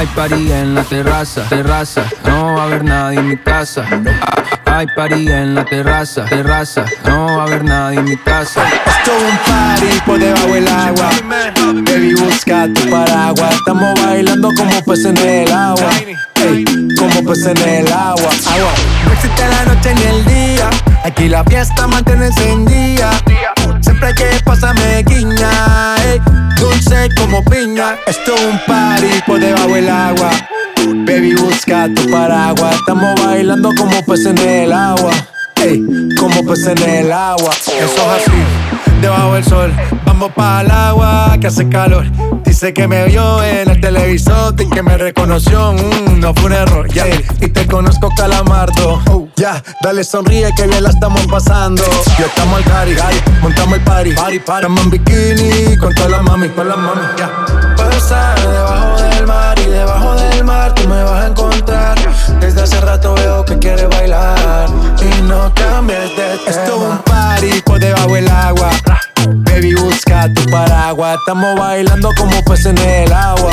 Hay party en la terraza, terraza, no va a haber nadie en mi casa. Hay party en la terraza, terraza, no va a haber nadie en mi casa. Esto es un party por debajo del agua. Baby, busca tu paraguas. Estamos bailando como peces en el agua. Ey, como peces en el agua. Agua. No existe la noche ni el día. Aquí la fiesta mantiene encendida. Siempre hay que pasarme guiña. ey, dulce como piña. Esto es un party por debajo del agua. Baby, busca tu paraguas. Estamos bailando como peces en el agua. Ey, como peces en el agua. Eso es así, debajo del sol. Vamos para el agua que hace calor. Dice que me vio en el televisor y que me reconoció. Mm, no fue un error, ya. Y te conozco, calamardo. Ya, dale sonríe que bien la estamos pasando. Ya estamos al cari, montamos el party. party, party. Estamos en bikini con todas las mami, con las mami, ya. Puedo estar debajo del mar y debajo del mar tú me vas a encontrar. Desde hace rato veo que quieres bailar y no cambies de tema. Esto es un party por debajo del agua. Baby, busca tu paraguas. Estamos bailando como peces en el agua.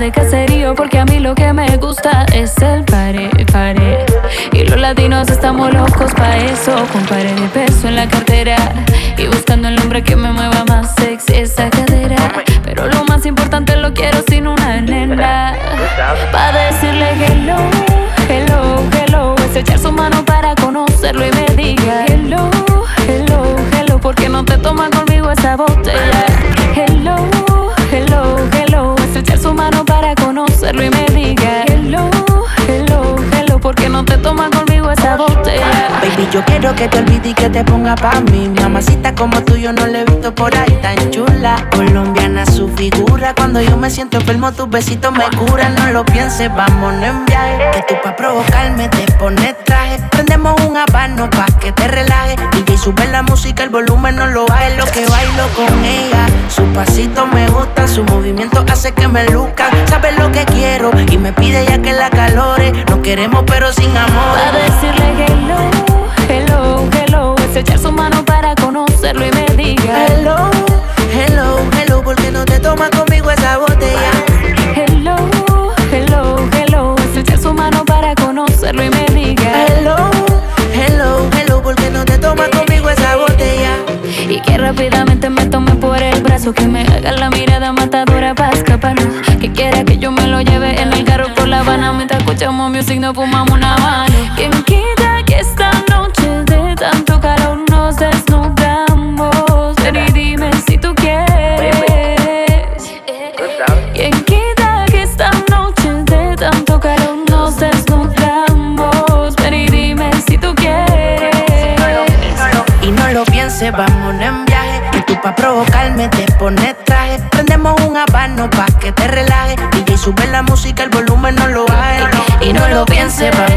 De caserío porque a mí lo que me gusta es el pare, pare. Y los latinos estamos locos pa' eso, con pare de peso en la cartera y buscando el hombre que me mueva más sexy esa cadera. Pero lo más importante lo quiero sin una nena, pa' decirle hello, hello, hello, es echar su mano para conocerlo y me diga hello, hello, hello, porque no te toma conmigo esa botella. Esa botella. Baby, yo quiero que te olvides y que te ponga pa' mí. Mamacita como tú yo no la he visto por ahí tan chula. Colombiana su figura. Cuando yo me siento enfermo, tus besitos me curan. No lo pienses, vámonos en viaje. Que tú pa' provocarme te pones traje. Prendemos un habano pa' que te relajes. Y sube la música, el volumen no lo baje. Lo que bailo con ella. Su pasito me gusta, su movimiento hace que me luzca. Sabe lo que quiero y me pide ya que la calore. No queremos, pero sin amor. Hello, hello, hello, es echar su mano para conocerlo y me diga Hello, hello, hello, ¿por qué no te tomas conmigo esa botella? hello, hello, hello, es echar su mano para conocerlo y me diga Hello, hello, hello, ¿por qué no te tomas conmigo esa botella? Y que rápidamente me tome por el brazo Que me haga la mirada matadora pa' escaparnos Que quiera que yo me lo lleve en el carro por La Habana Mientras escuchamos music nos fumamos una habana tanto calor nos desnudamos? Ven y dime si tú quieres ¿Quién quita que esta noche de tanto calor nos desnudamos? Ven y dime si tú quieres Y no lo pienses, vámonos en viaje. Que tú pa' provocarme te pones traje. Prendemos un habano pa' que te relajes. Y sube la música, el volumen no lo baje. Y no lo pienses, vámonos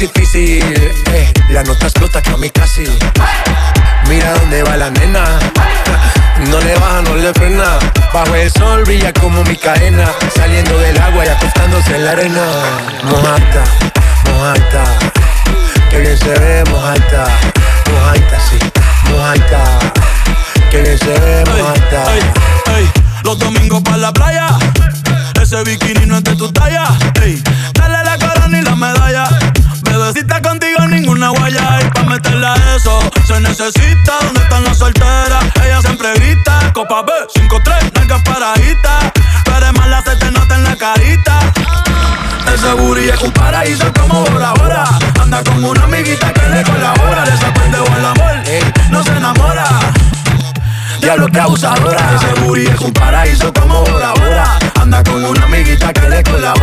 difícil. Eh, la nota explota que a mí casi. Mira dónde va la nena. No le baja, no le frena. Bajo el sol brilla como mi cadena. Saliendo del agua y acostándose en la arena. Mojata, mojata. Que bien se ve, mojata. Mojata, sí, mojata. Que bien se ve, mojata. Los domingos para la playa. Ese bikini no es de tu talla. Ey necesita. ¿Dónde están las solteras? Ella siempre grita. Copa B, 5-3, largas paraditas. Pero es mala, se te nota en la carita. Ese booty es un paraíso como Bora Bora Anda con una amiguita que le colabora De esa pendejo el amor, no se enamora Diablo que abusadora Ese booty es un paraíso como Bora Bora Anda con una amiguita que le colabora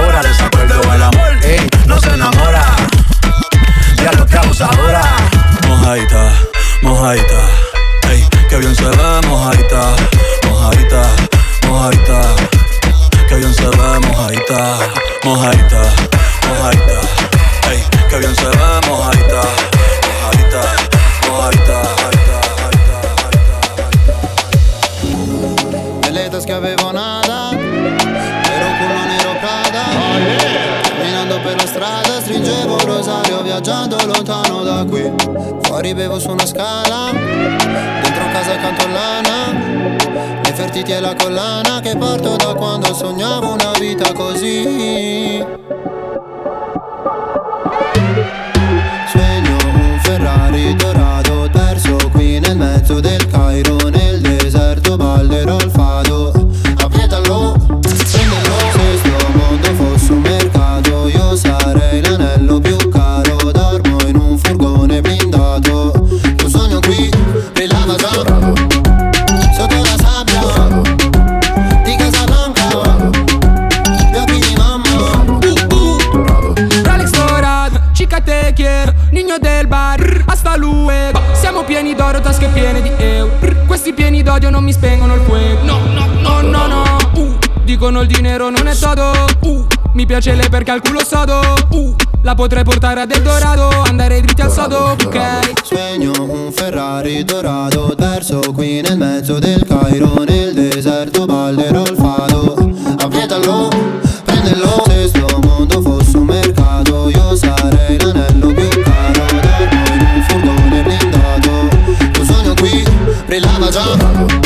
piace lei perché al culo sodo. Uh, La potrei portare a del dorado Andare dritti al sodo, ok. Sogno un Ferrari dorato Perso qui nel mezzo del Cairo Nel deserto ballerò il fado. Avvietalo, prendelo Se sto mondo fosse un mercato Io sarei l'anello più caro Da noi in un furgone blindato Tu sogno qui, brillava già.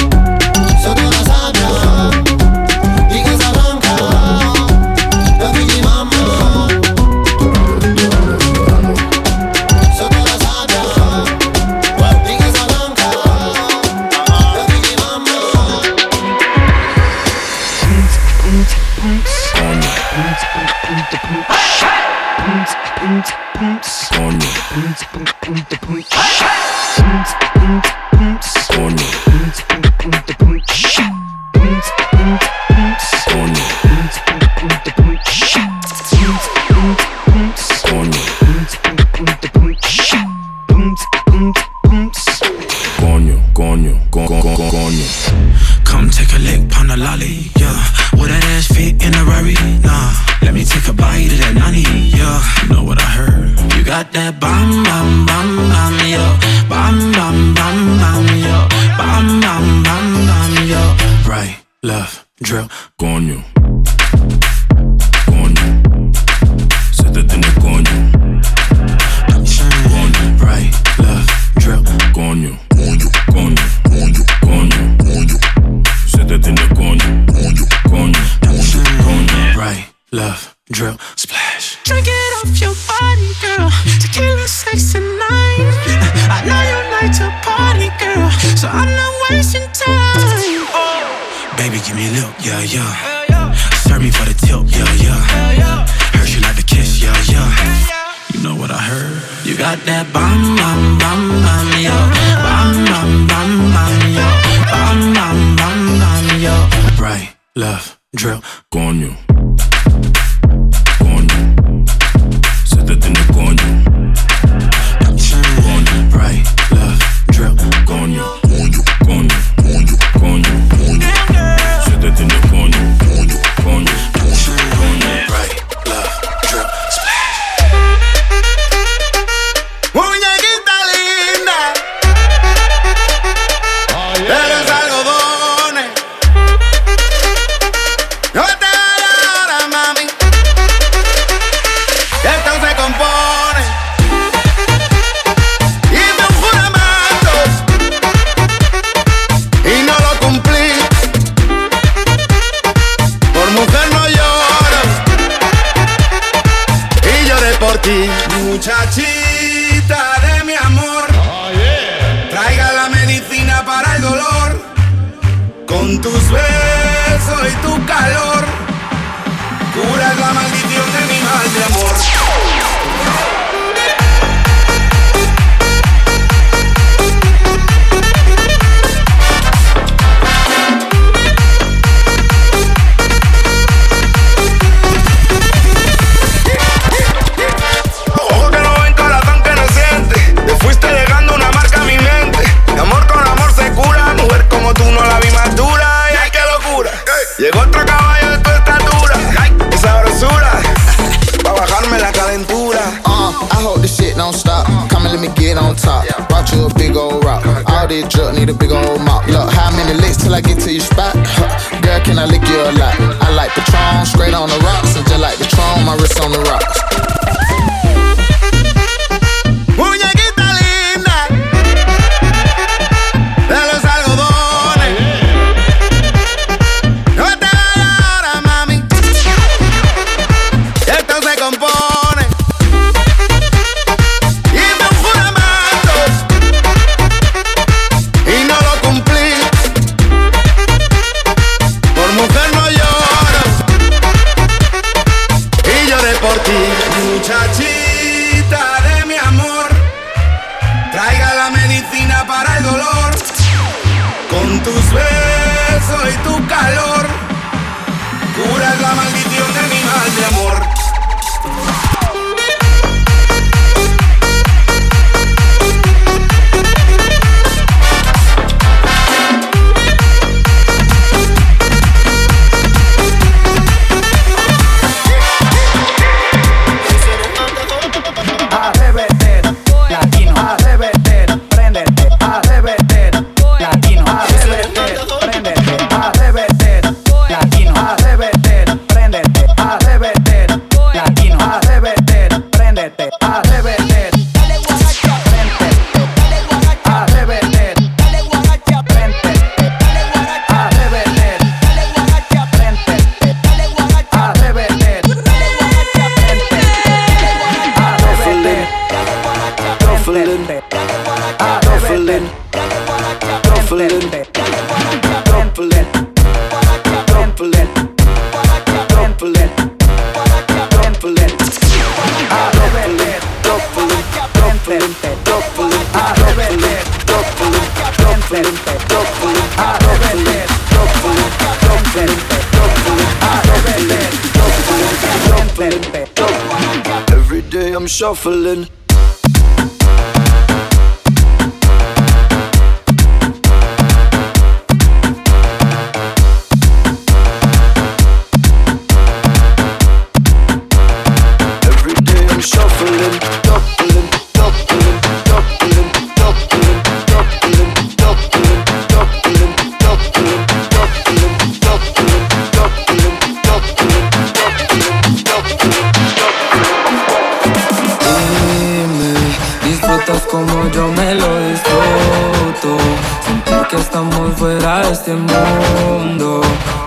Yo me lo disfruto. Sentir que estamos fuera de este mundo.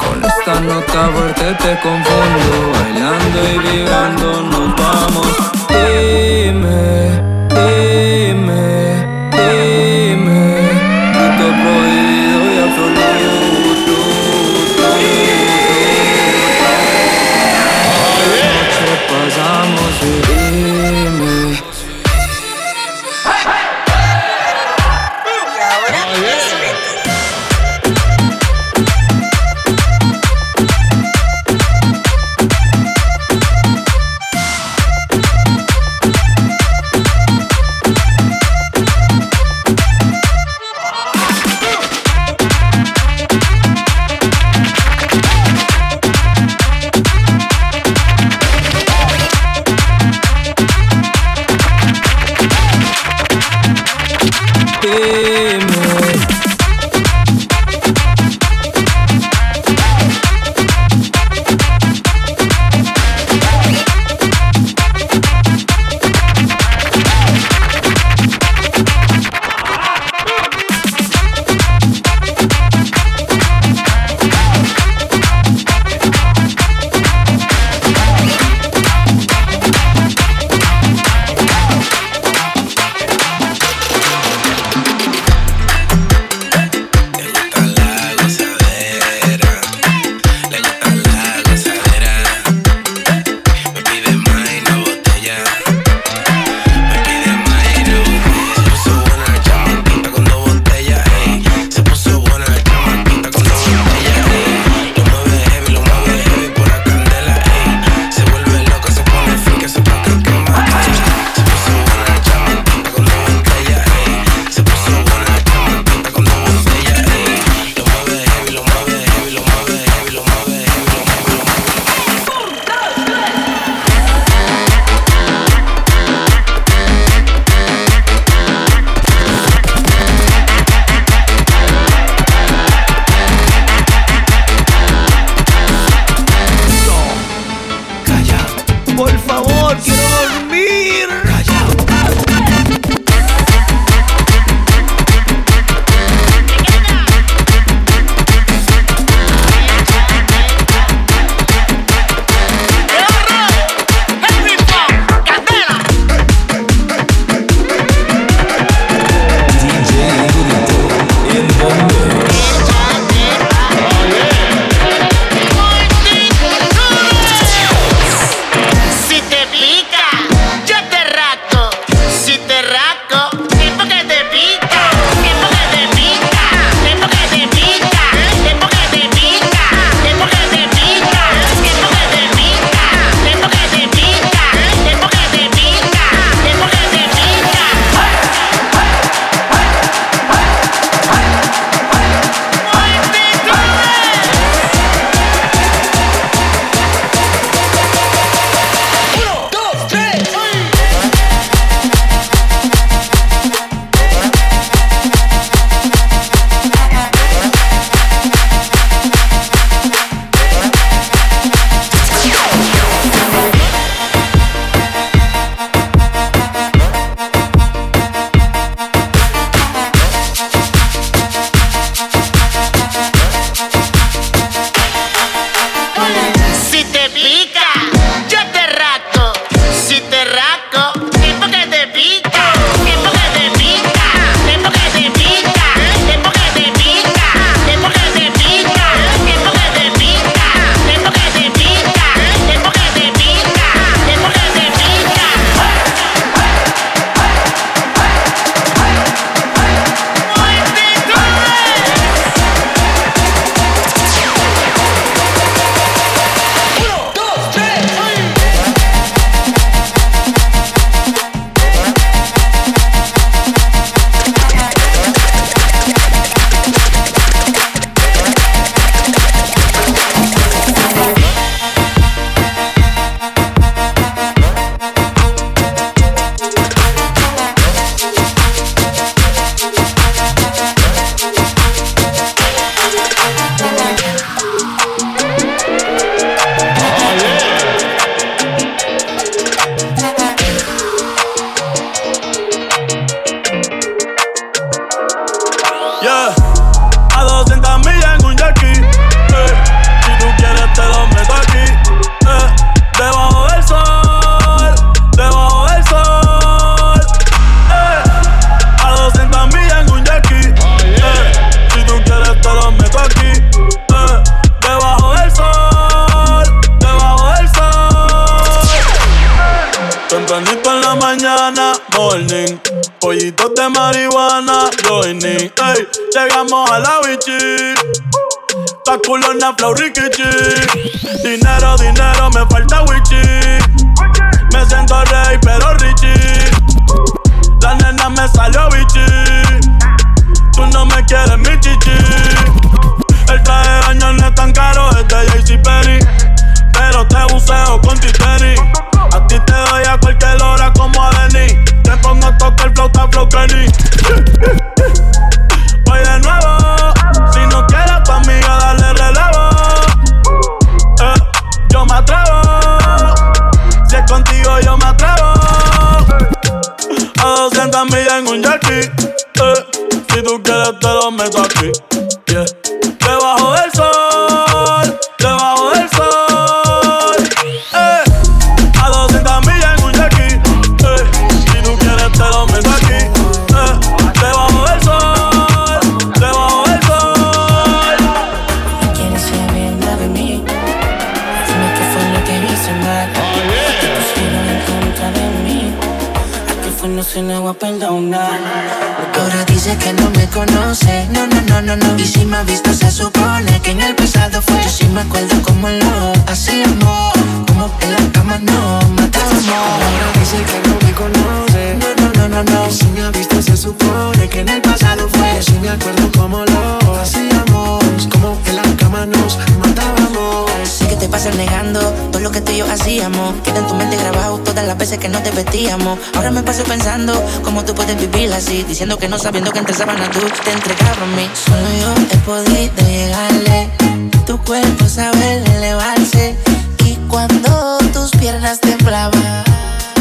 Con esta nota fuerte te confundo. Bailando y vibrando nos vamos. Pensando cómo tú puedes vivir así. Diciendo que no sabiendo que entre sábanas tú te entregabas a mí. Solo yo he podido llegarle. Tu cuerpo sabe elevarse. Y cuando tus piernas temblaban.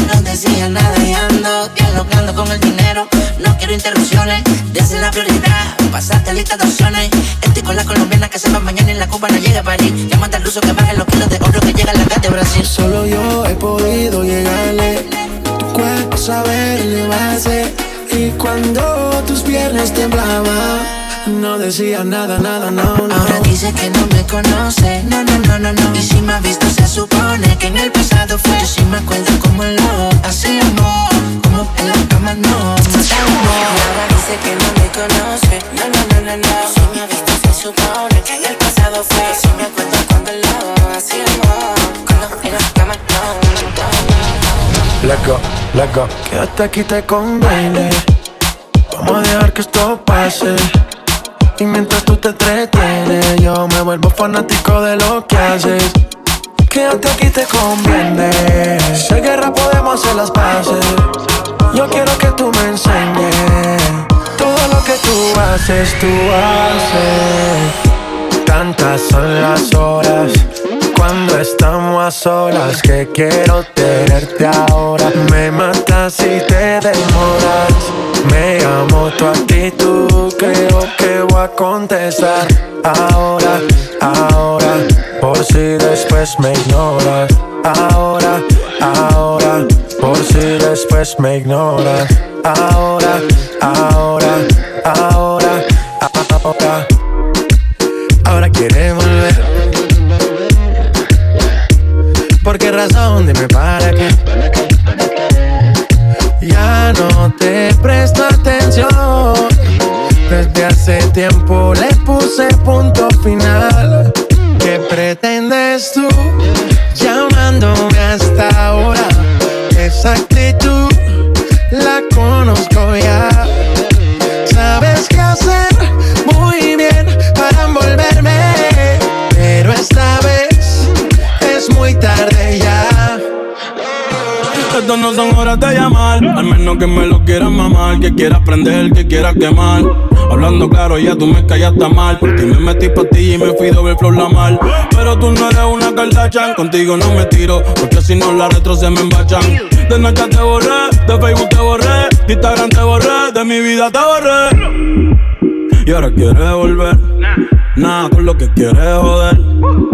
No decía nada y ando dialogando con el dinero. No quiero interrupciones, desde la prioridad. Pasaste lista de opciones. Estoy con la colombiana que se va mañana y la cubana llega a París. Llámate al ruso que baje los kilos de oro que llega a la de Brasil. Solo yo he podido llegarle. Cuerpo saber elevarse. Y cuando tus piernas temblaban, no decía nada, nada, no, no. Ahora dice que no me conoce. No, no, no, no, no. Y si me ha visto, se supone que en el pasado fue. Yo sí me acuerdo como lo hacíamos. Como en la cama no. Ahora dice que no me conoce. No, no, no, no, no. Si me ha visto, se supone que en el pasado fue. Yo sí me acuerdo cuando lo hacíamos. Cuando en la cama no matábamos. Let go, let go. Quédate aquí, te conviene. Vamos a dejar que esto pase. Y mientras tú te entretienes, yo me vuelvo fanático de lo que haces. Quédate aquí, te conviene. Si hay guerra, podemos hacer las paces. Yo quiero que tú me enseñes todo lo que tú haces, tú haces. Tantas son las horas cuando estamos a solas que quiero tenerte ahora. Me matas si te demoras. Me amo tu actitud, creo que voy a contestar ahora, ahora. Por si después me ignoras. Ahora, ahora. Por si después me ignoras. Ahora, ahora, ahora, ahora. Ahora quiere volver. ¿Por qué razón? Dime para qué. Ya no te presto atención. Desde hace tiempo le puse punto final. ¿Qué pretendes tú llamándome hasta ahora? Esa actitud la conozco ya. Sabes qué hacer es muy tarde ya. Esto no son horas de llamar, al menos que me lo quieras mamar, que quieras prender, que quieras quemar. Hablando claro, ya tú me callaste mal. Por ti me metí ti y me fui doble flor la mal. Pero tú no eres una Kardashian, contigo no me tiro, porque si no la retro se me embachan. De Snapchat te borré, de Facebook te borré, de Instagram te borré, de mi vida te borré. Y ahora quieres volver, nada con lo que quieres joder.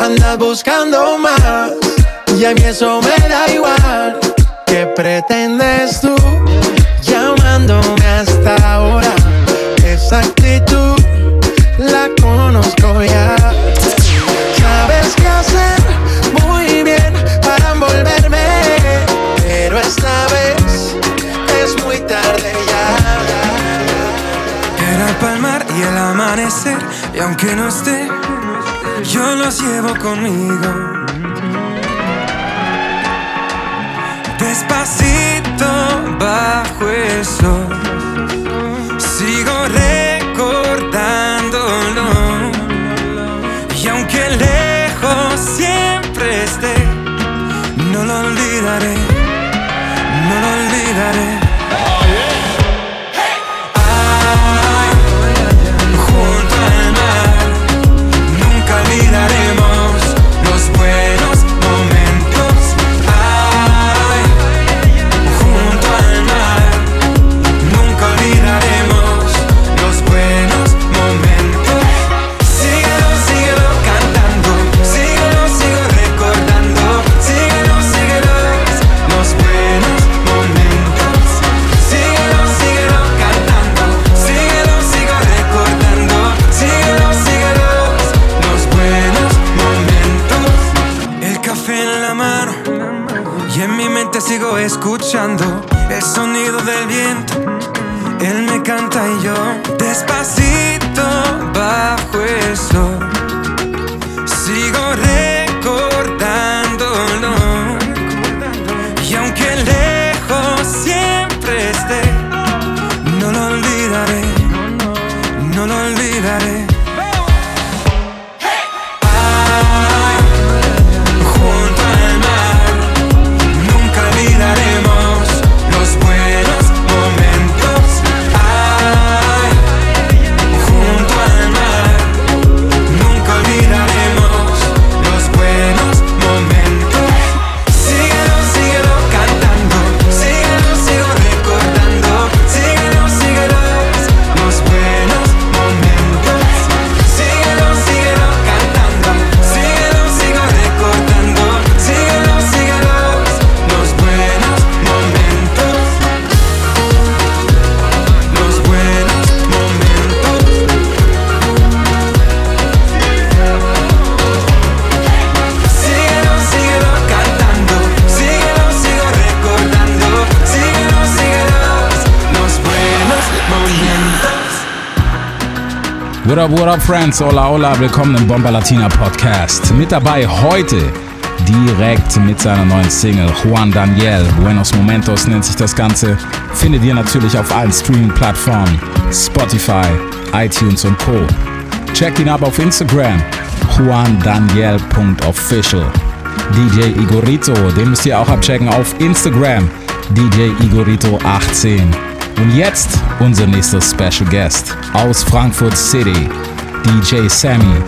Andas buscando más. Y a mí eso me da igual. ¿Qué pretendes tú llamándome hasta ahora? Esa actitud la conozco ya. Sabes qué hacer muy bien para envolverme, pero esta vez es muy tarde ya. Era el palmar y el amanecer, y aunque no esté, yo los llevo conmigo. Despacito bajo el sol, sigo recordándolo. What up, what up, Friends? Hola, hola, willkommen im Bomba Latina Podcast. Mit dabei heute direkt mit seiner neuen Single Juan Daniel. Buenos Momentos nennt sich das Ganze. Findet ihr natürlich auf allen Streaming-Plattformen, Spotify, iTunes und Co. Checkt ihn ab auf Instagram, juandaniel.official. DJ Igorito, den müsst ihr auch abchecken auf Instagram, DJ Igorito18. Und jetzt unser nächster Special Guest aus Frankfurt City, DJ Sammy.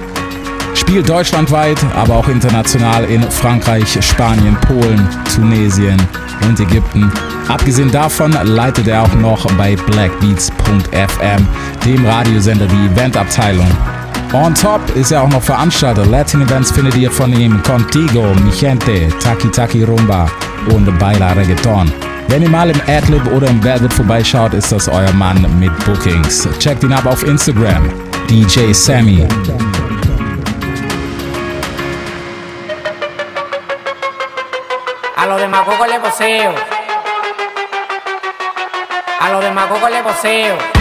Spielt deutschlandweit, aber auch international in Frankreich, Spanien, Polen, Tunesien und Ägypten. Abgesehen davon leitet er auch noch bei blackbeats.fm, dem Radiosender, die Eventabteilung. On top ist er auch noch Veranstalter. Latin Events findet ihr von ihm Contigo, Mi Gente, Taki Taki Rumba und Baila Reggaeton. Wenn ihr mal im Adlib oder im Velvet vorbeischaut, ist das euer Mann mit Bookings. Checkt ihn ab auf Instagram, DJ Sammy. A los demagogos le poseo. A los demagogos le poseo.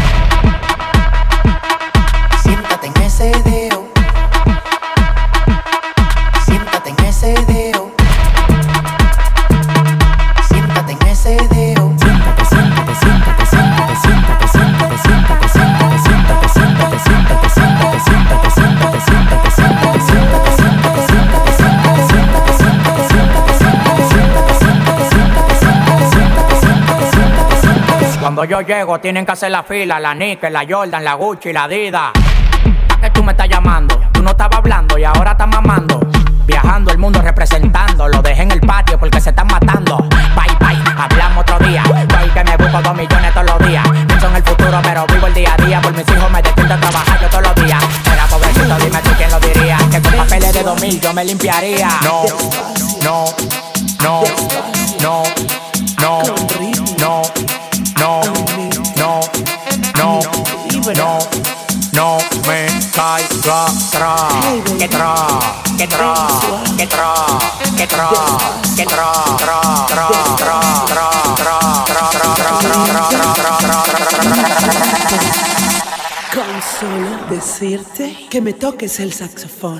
Cuando yo llego tienen que hacer la fila, la Nike, la Jordan, la Gucci, la Adidas. Decirte que me toques el saxofón.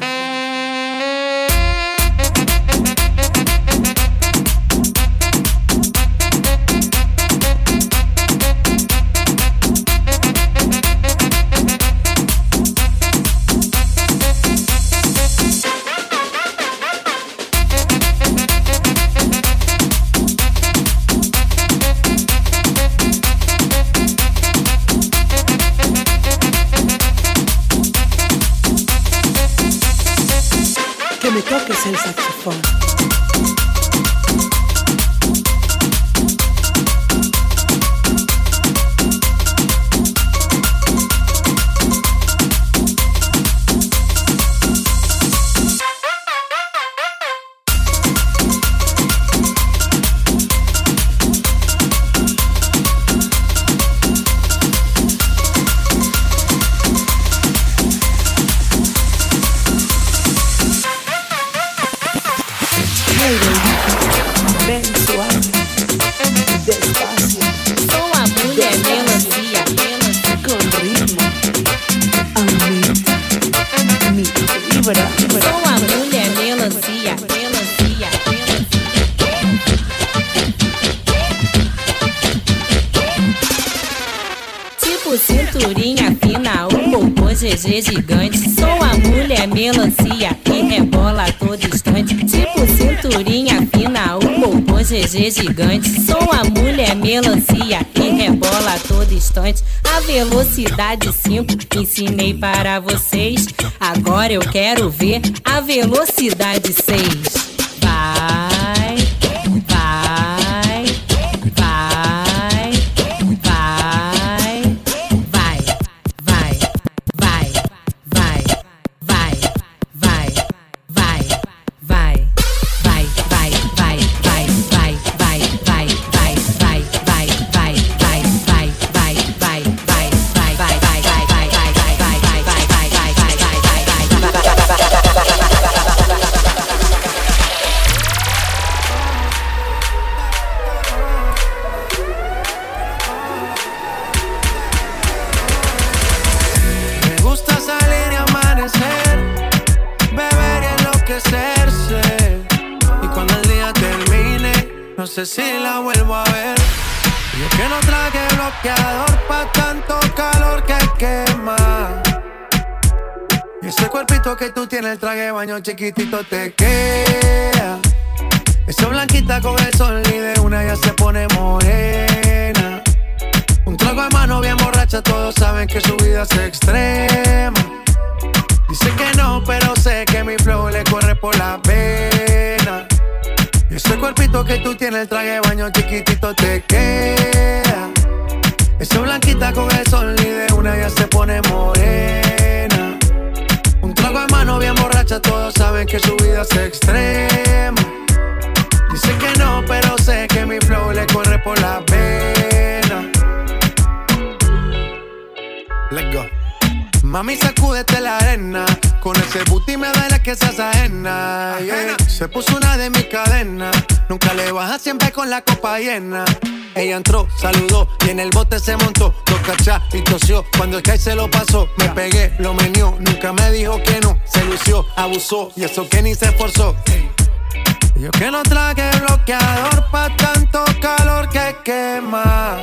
Sou a mulher melancia. Melancia. Tipo cinturinha fina, o popô GG gigante. Sou a mulher melancia que rebola a instante. Tipo cinturinha fina, o popô GG gigante. Sou a mulher melancia que rebola a todo instante. A velocidade 5 ensinei para vocês. Agora eu quero ver a velocidade 6. Vai, vai, tamaño chiquitito te queda. Saben que su vida es extrema. Dice que no, pero sé que mi flow le corre por la pena. Let's go. Mami, sacúdete la arena. Con ese booty me duele que seas ajena. yeah. Se puso una de mis cadenas. Nunca le baja siempre con la copa llena. Ella entró, saludó y en el bote se montó. Dos cachas y tosió. Cuando el Kai se lo pasó, me pegué, lo menió. Nunca me dijo que no. Se lució, abusó y eso que ni se esforzó. Yo que no traje bloqueador pa' tanto calor que quema.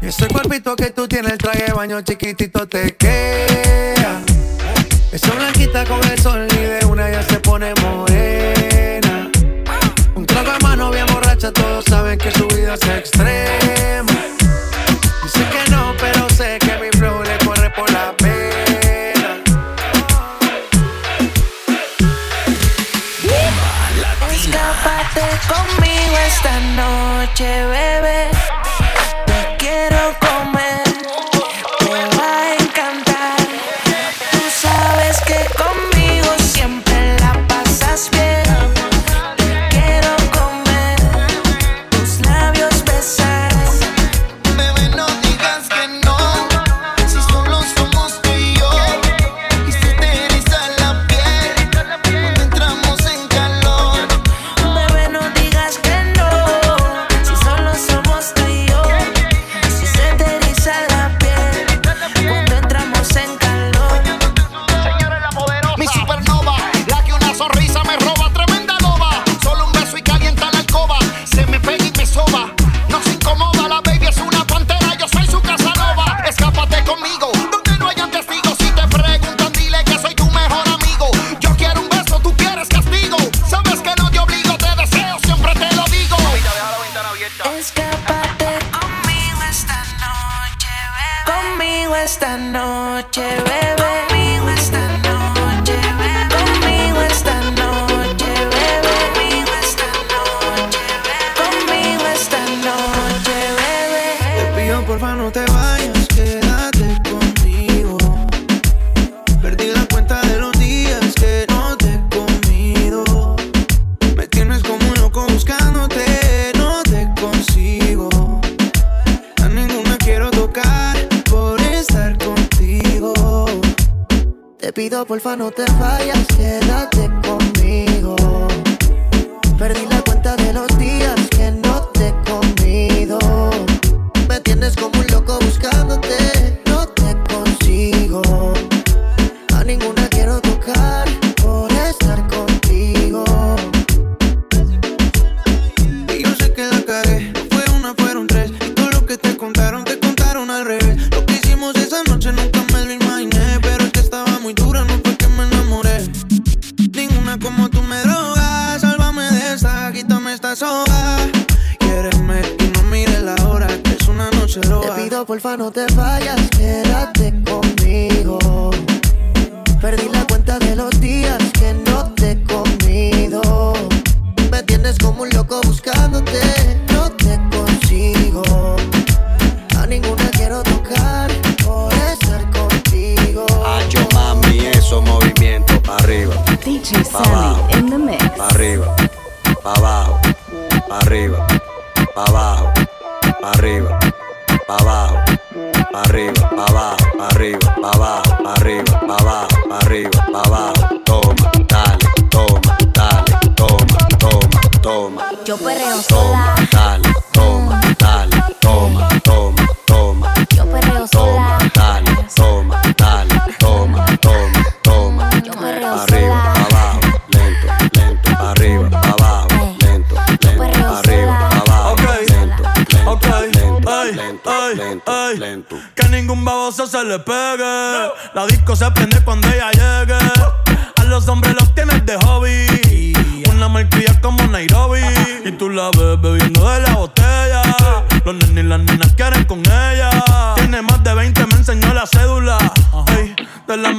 Y ese cuerpito que tú tienes, el traje de baño chiquitito te queda. Esa blanquita con el sol y de una ya se pone morena. Un trago de mano bien borracha, todos saben que su vida es extrema. Dice que no, pero sé que mi flow le corre por la pena. Escápate conmigo esta noche, bebé. yo perreo. Dale, toma, dale, toma, toma, toma. Yo perreo sola. Toma, dale, toma, dale, toma, toma, toma. Yo perreo. Arriba, abajo, lento, lento, arriba, abajo, lento, lento, arriba, abajo, lento, lento, lento, lento, lento. Que ningún baboso se le pegue. La disco se prende cuando ella llega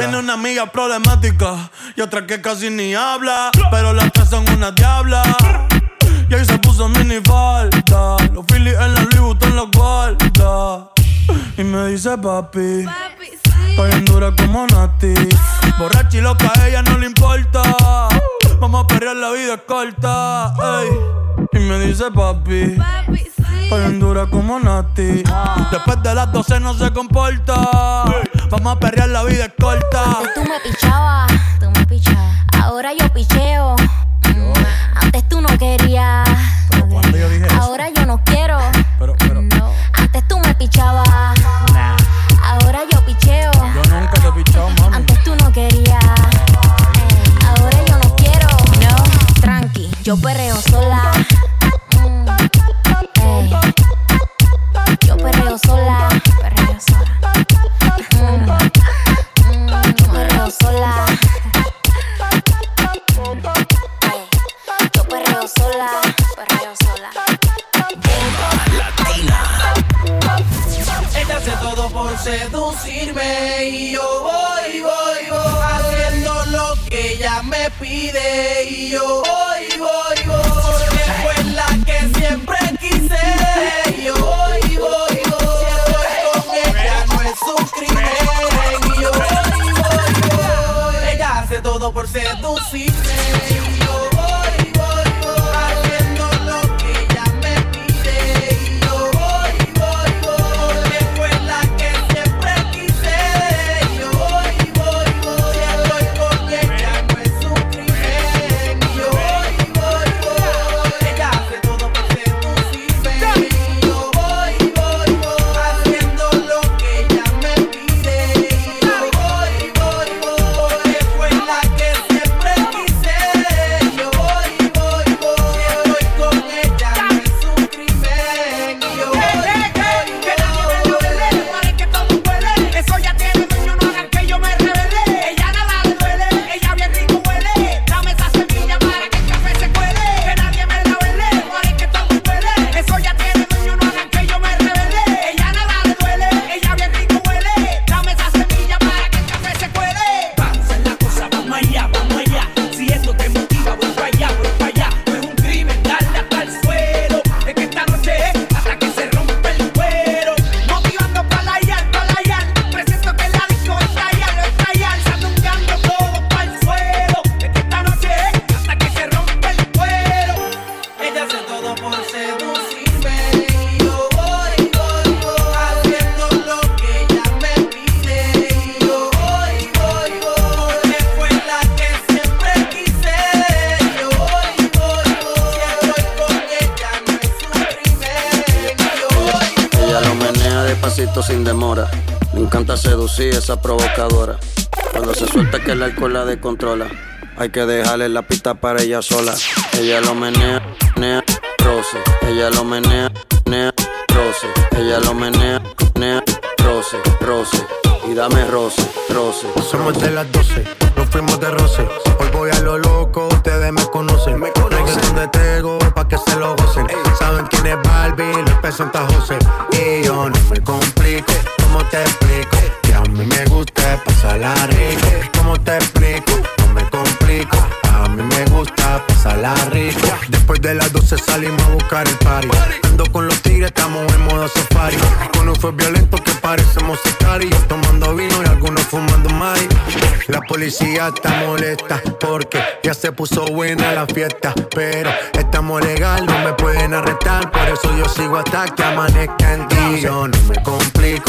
Tiene una amiga problemática y otra que casi ni habla. Pero las tres son una diabla. Y ahí se puso mini falta. Los Phillies en la Louis en los guarda. Y me dice papi. papi sí. Estoy en dura como Nati. Borracha y loca, a ella no le importa. Vamos a perder la vida es corta. Y me dice papi. papi sí bien dura como Nati. Después de las 12 no se comporta. Vamos a perrear, la vida es corta. Antes tú me pichabas, tú me pichabas. Ahora yo picheo. Mm, antes tú no querías. Pero cuando yo dije Ahora yo no quiero. Provocadora. Cuando se suelta que el alcohol la descontrola. Hay que dejarle la pista para ella sola. Ella lo menea, menea, roce. Ella lo menea, menea, roce. Ella lo menea, menea, roce, roce. Y dame roce, roce. Somos de las 12, nos fuimos de roce. Hoy voy a lo loco, ustedes me conocen. Me conocen de Tego, pa' que se lo gocen. Saben quién es Barbie, les presenta José. Y yo no me complico, ¿cómo te explico? Mí me gusta pasarla rico. ¿Cómo te explico? No me complico. A mí me gusta pasarla rico. Después de las 12 salimos a buscar el party. Ando con los tigres, estamos en modo safari. Con un fue violento que parecemos sicarios. Tomando vino y algunos fumando mari. La policía está molesta porque ya se puso buena la fiesta. Pero estamos legal, no me pueden arrestar. Por eso yo sigo hasta que amanezca en ti. Yo no me complico,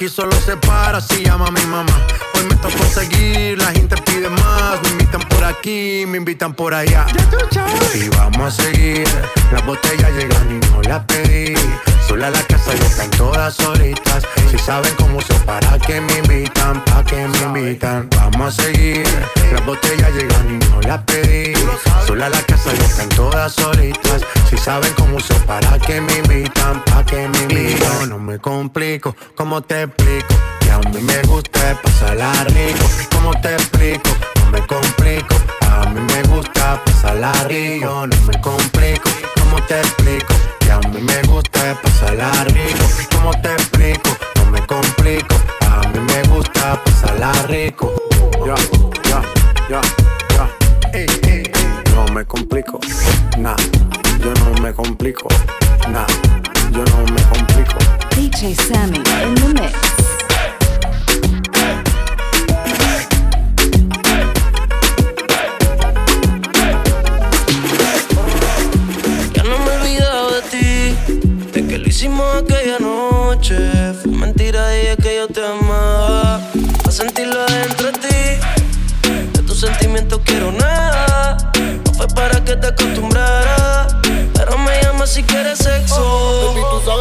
Aquí solo se para si llama mi mamá. Me tocó seguir, la gente pide más. Me invitan por aquí, me invitan por allá. Y vamos a seguir. Las botellas llegan y no las pedí. Sola la casa ya están todas solitas. Si saben cómo se para que me invitan, pa' que me invitan. Vamos a seguir. Las botellas llegan y no las pedí. Sola la casa ya están todas solitas. Si saben cómo se para que me invitan, pa' que me invitan. No me complico, ¿cómo te explico? Que a mí me gusta pasarla rico. ¿Cómo te explico? No me complico. A mí me gusta pasarla rico. No me complico. ¿Cómo te explico? Que a mí me gusta pasarla rico. ¿Cómo te explico? No me complico. A mí me gusta pasarla rico. Ya, ya, ya, ya. No me complico. Nah, yo no me complico. Nah, yo no me complico. DJ Sammy in the mix. hicimos aquella noche fue mentira y es que yo te amaba. Pa' sentirlo dentro de ti, de tus sentimientos quiero nada. No fue para que te acostumbrara, pero me llamas si quieres sexo. Oh, baby, tú sabes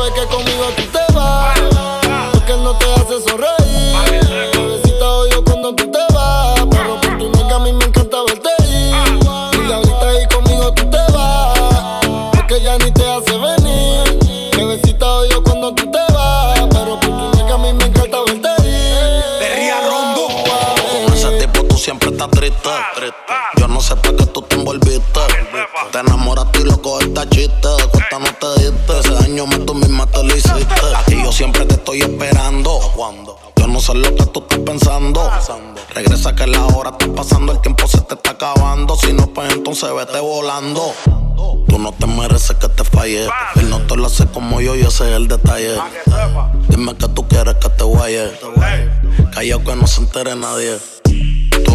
Te enamoraste y loco cogiste a chiste. Cuesta no te diste. Ese daño más tú misma te lo hiciste. A ti yo siempre te estoy esperando. ¿Cuándo? Yo no sé lo que tú estás pensando. Regresa que la hora está pasando, el tiempo se te está acabando. Si no, pues entonces vete volando. Tú no te mereces que te falle. Él no te lo hace como yo y ese es el detalle. Dime que tú quieres que te guaye. Callao que no se entere nadie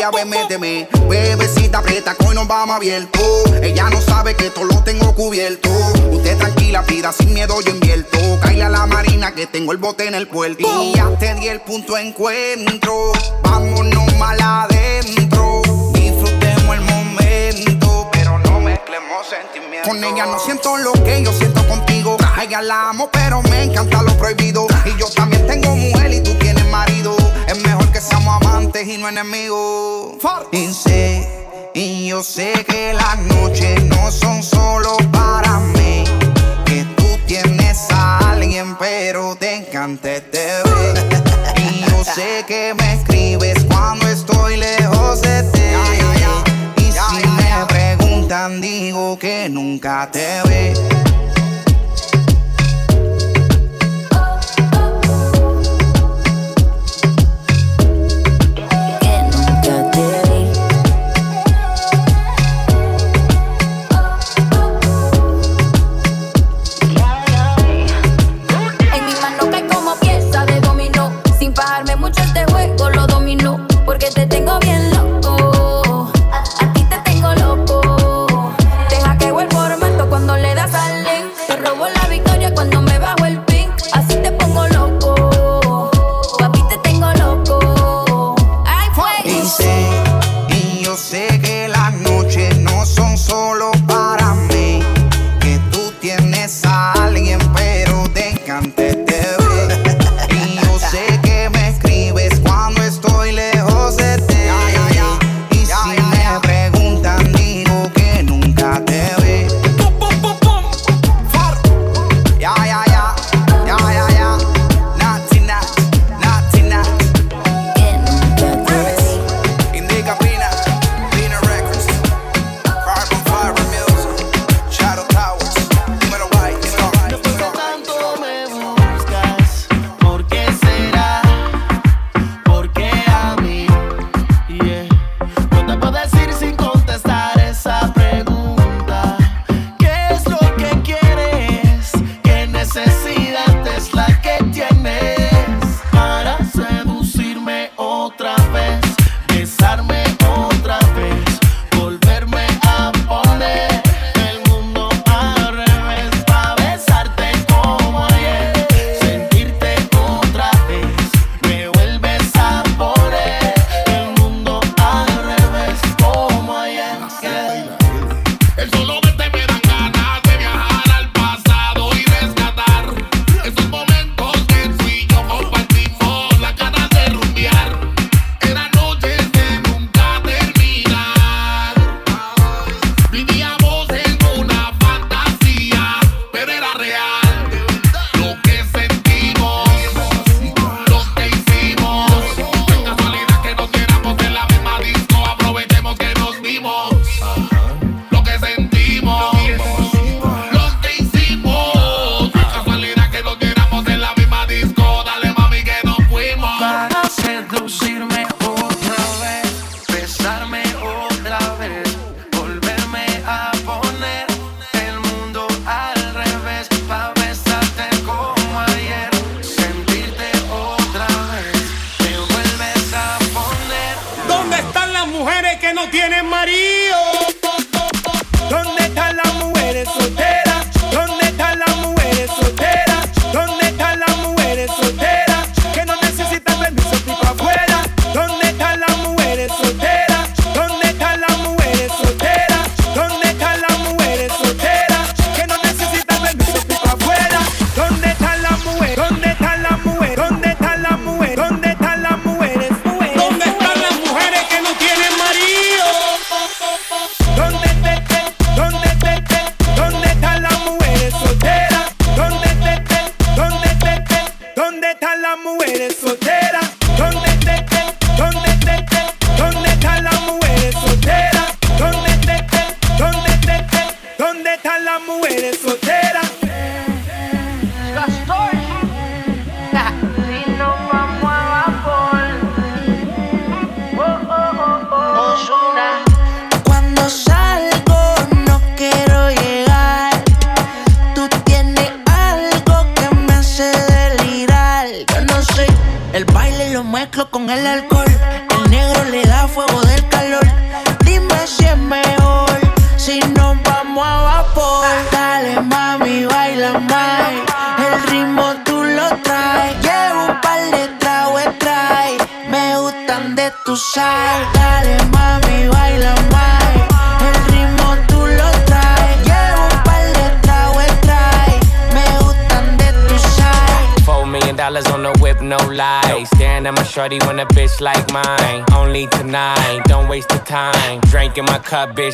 día, ven. Bebecita aprieta, hoy nos vamos abierto. Ella no sabe que todo lo tengo cubierto. Usted tranquila, pida sin miedo, yo invierto. Caila la marina, que tengo el bote en el puerto. Y ya te di el punto encuentro. Vámonos mal adentro. Disfrutemos el momento, pero no mezclemos sentimientos. Con ella no siento lo que yo siento contigo. A ella la amo, pero me encanta lo prohibido. Y yo también tengo mujer y tú tienes marido que seamos amantes y no enemigos. Y sé, y yo sé que las noches no son solo para mí. Que tú tienes a alguien, pero te encanta este bebé. Y yo sé que me escribes cuando estoy lejos de ti. Y si me preguntan, digo que nunca te ve.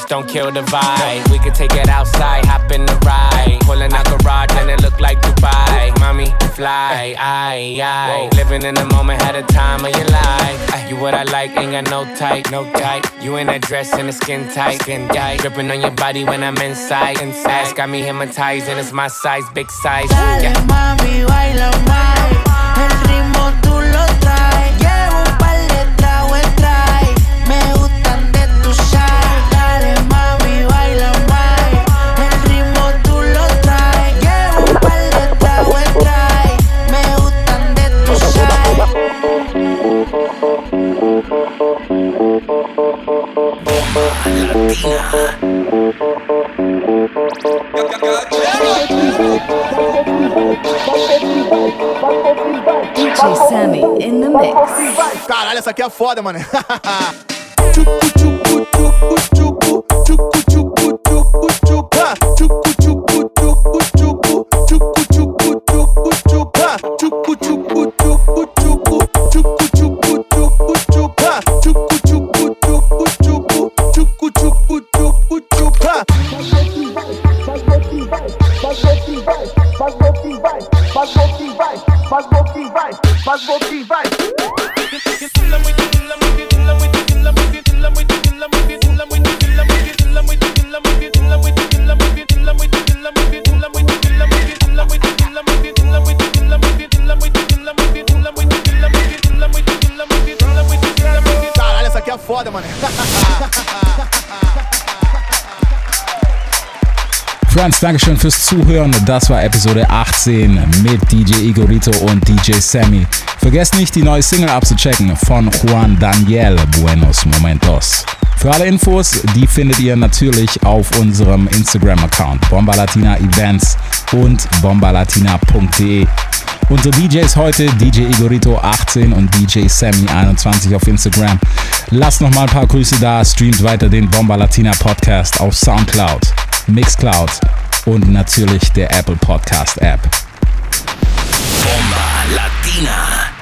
Cup, bitch, don't kill the vibe. We could take it outside, hop in the ride. Pulling out garage and it look like Dubai. Mommy, fly, aye, aye. Living in the moment, had a time of your life. You what I like, ain't got no type, no type. You in that dress and the skin tight, skin tight. Dripping on your body when I'm inside, inside. Got me hypnotized and it's my size, big size. Dale mami, baila más. El DJ Sammy in the mix. Caralho, essa aqui é foda, mano. Friends, Dankeschön fürs Zuhören. Das war Episode 18 mit DJ Igorito und DJ Sammy. Vergesst nicht, die neue Single abzuchecken von Juan Daniel Buenos Momentos. Für alle Infos, die findet ihr natürlich auf unserem Instagram-Account Bomba Latina Events und bombalatina.de. Unsere DJs heute, DJ Igorito 18 und DJ Sammy 21 auf Instagram. Lasst noch mal ein paar Grüße da, streamt weiter den Bomba Latina Podcast auf Soundcloud, Mixcloud und natürlich der Apple Podcast App. Bomba Latina.